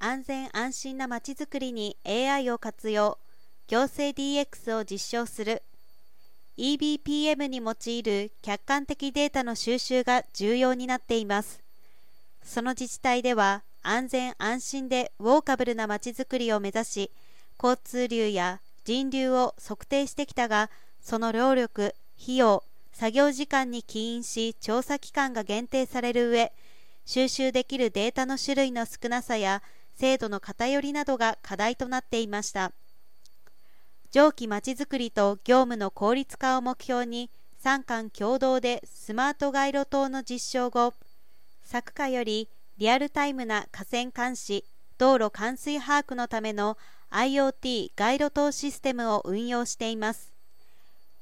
安全安心なまちづくりに AI を活用。行政 DX を実証する。EBPM に用いる客観的データの収集が重要になっています。その自治体では安全安心でウォーカブルなまちづくりを目指し交通流や人流を測定してきたがその労力費用作業時間に起因し調査期間が限定される上収集できるデータの種類の少なさや制度の偏りなどが課題となっていました。上記まちづくりと業務の効率化を目標に三官共同でスマート街路灯の実証後昨夏よりリアルタイムな河川監視道路冠水把握のための IoT 街路灯システムを運用しています。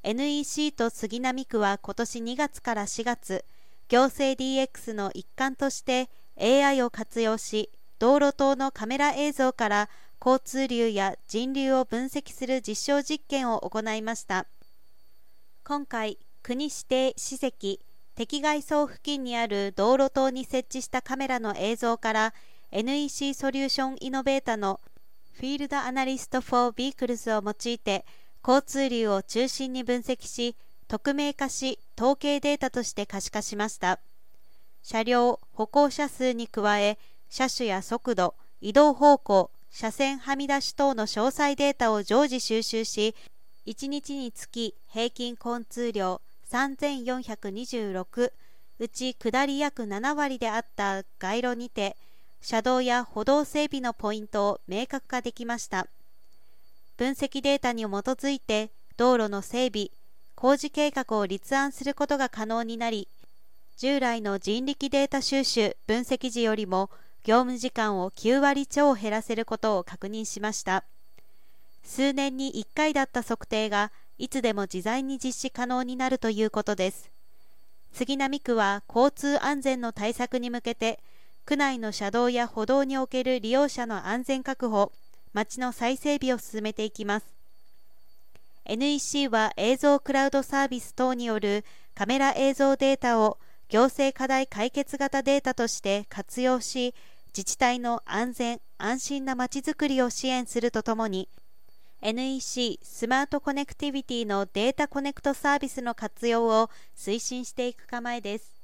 NEC と杉並区は今年2月から4月行政 DX の一環として AI を活用し道路灯のカメラ映像から交通流や人流を分析する実証実験を行いました。今回国指定史跡敵外層付近にある道路灯に設置したカメラの映像から NEC ソリューションイノベータの FieldAnalyst for Vehicles を用いて交通流を中心に分析し匿名化し統計データとして可視化しました。車両歩行者数に加え車種や速度移動方向車線はみ出し等の詳細データを常時収集し1日につき平均交通量3426うち下り約7割であった街路にて車道や歩道整備のポイントを明確化できました。分析データに基づいて道路の整備工事計画を立案することが可能になり従来の人力データ収集分析時よりも業務時間を9割超減らせることを確認しました。数年に1回だった測定がいつでも自在に実施可能になるということです。杉並区は交通安全の対策に向けて区内の車道や歩道における利用者の安全確保街の再整備を進めていきます。NEC は映像クラウドサービス等によるカメラ映像データを行政課題解決型データとして活用し自治体の安全安心なまちづくりを支援するとともに NEC スマートコネクティビティのデータコネクトサービスの活用を推進していく構えです。